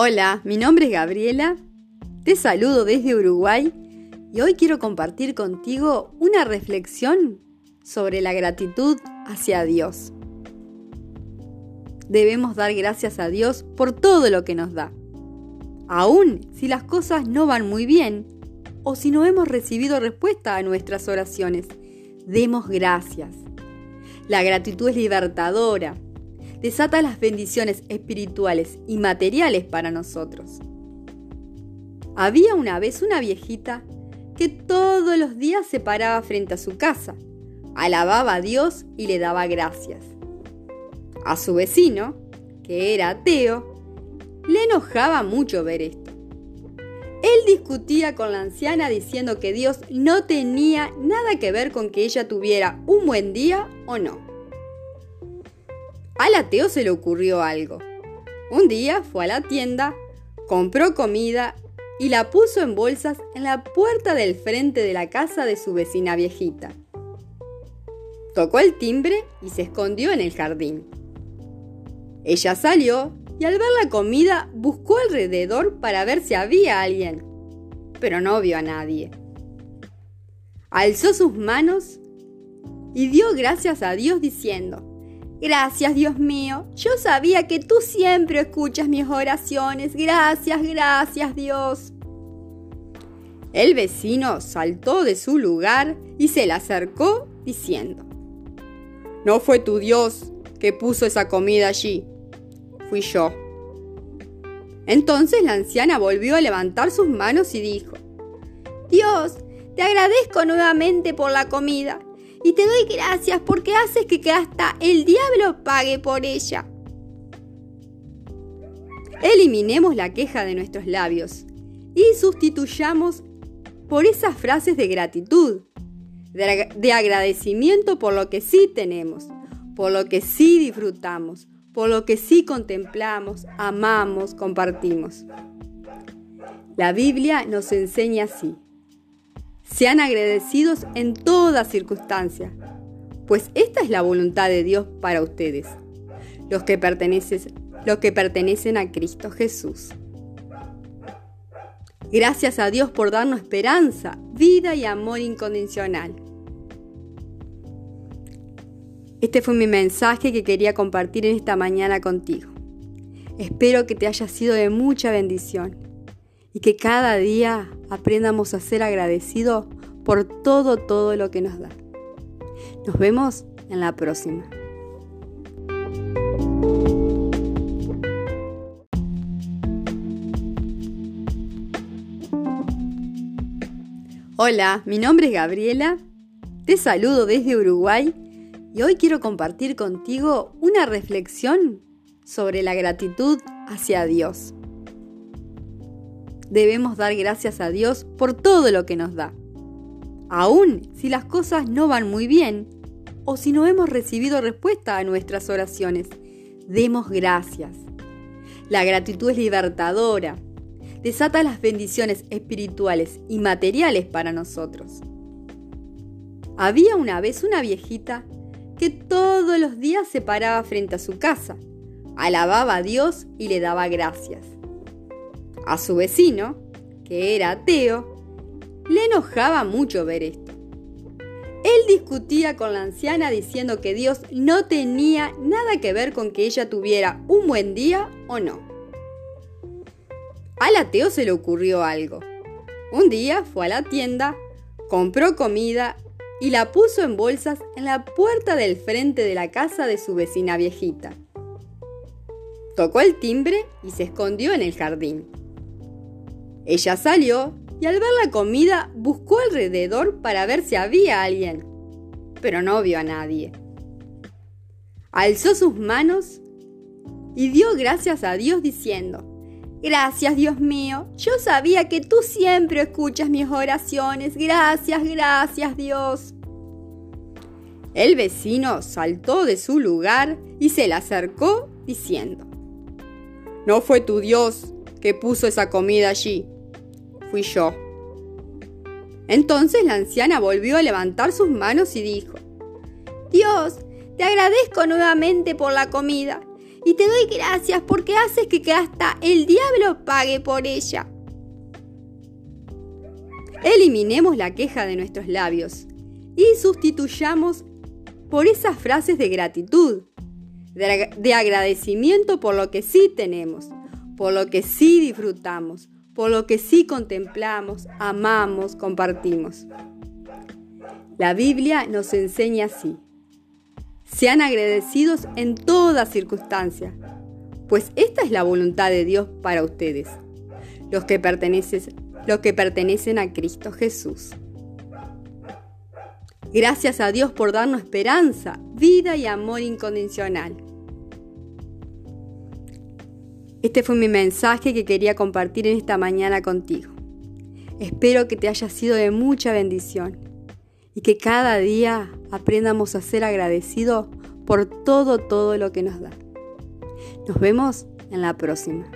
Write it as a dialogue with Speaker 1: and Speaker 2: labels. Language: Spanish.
Speaker 1: Hola, mi nombre es Gabriela, te saludo desde Uruguay y hoy quiero compartir contigo una reflexión sobre la gratitud hacia Dios. Debemos dar gracias a Dios por todo lo que nos da, aun si las cosas no van muy bien o si no hemos recibido respuesta a nuestras oraciones. Demos gracias. La gratitud es libertadora, desata las bendiciones espirituales y materiales para nosotros. Había una vez una viejita que todos los días se paraba frente a su casa, alababa a Dios y le daba gracias. A su vecino, que era ateo, le enojaba mucho ver esto. Él discutía con la anciana diciendo que Dios no tenía nada que ver con que ella tuviera un buen día o no. Al ateo se le ocurrió algo. Un día fue a la tienda, compró comida y la puso en bolsas en la puerta del frente de la casa de su vecina viejita. Tocó el timbre y se escondió en el jardín. Ella salió y al ver la comida buscó alrededor para ver si había alguien, pero no vio a nadie. Alzó sus manos y dio gracias a Dios diciendo, Gracias, Dios mío. Yo sabía que tú siempre escuchas mis oraciones. Gracias, gracias, Dios. El vecino saltó de su lugar y se le acercó diciendo, No fue tu Dios que puso esa comida allí, fui yo. Entonces la anciana volvió a levantar sus manos y dijo, Dios, te agradezco nuevamente por la comida y te doy gracias porque haces que hasta el diablo pague por ella. Eliminemos la queja de nuestros labios y sustituyamos por esas frases de gratitud, de, agradecimiento por lo que sí tenemos, por lo que sí disfrutamos, por lo que sí contemplamos, amamos, compartimos. La Biblia nos enseña así. Sean agradecidos en toda circunstancia, pues esta es la voluntad de Dios para ustedes, los que pertenecen, los que pertenecen a Cristo Jesús. Gracias a Dios por darnos esperanza, vida y amor incondicional. Este fue mi mensaje que quería compartir en esta mañana contigo. Espero que te haya sido de mucha bendición y que cada día aprendamos a ser agradecidos por todo, todo lo que nos da. Nos vemos en la próxima. Hola, mi nombre es Gabriela, te saludo desde Uruguay y hoy quiero compartir contigo una reflexión sobre la gratitud hacia Dios debemos dar gracias a Dios por todo lo que nos da. Aún si las cosas no van muy bien o si no hemos recibido respuesta a nuestras oraciones, demos gracias. La gratitud es libertadora, desata las bendiciones espirituales y materiales para nosotros. Había una vez una viejita que todos los días se paraba frente a su casa, alababa a Dios y le daba gracias. A su vecino, que era ateo, le enojaba mucho ver esto. Él discutía con la anciana diciendo que Dios no tenía nada que ver con que ella tuviera un buen día o no. Al ateo se le ocurrió algo. Un día fue a la tienda, compró comida y la puso en bolsas en la puerta del frente de la casa de su vecina viejita. Tocó el timbre y se escondió en el jardín. Ella salió y al ver la comida buscó alrededor para ver si había alguien, pero no vio a nadie. Alzó sus manos y dio gracias a Dios diciendo, Gracias Dios mío, yo sabía que tú siempre escuchas mis oraciones, gracias, gracias Dios. El vecino saltó de su lugar y se le acercó diciendo, No fue tu Dios que puso esa comida allí, fui yo. Entonces la anciana volvió a levantar sus manos y dijo, Dios, te agradezco nuevamente por la comida y te doy gracias porque haces que hasta el diablo pague por ella. Eliminemos la queja de nuestros labios y sustituyamos por esas frases de gratitud, de, agradecimiento por lo que sí tenemos, por lo que sí disfrutamos, por lo que sí contemplamos, amamos, compartimos. La Biblia nos enseña así. Sean agradecidos en toda circunstancia, pues esta es la voluntad de Dios para ustedes, los que los que pertenecen a Cristo Jesús. Gracias a Dios por darnos esperanza, vida y amor incondicional. Este fue mi mensaje que quería compartir en esta mañana contigo. Espero que te haya sido de mucha bendición y que cada día aprendamos a ser agradecidos por todo, todo lo que nos da. Nos vemos en la próxima.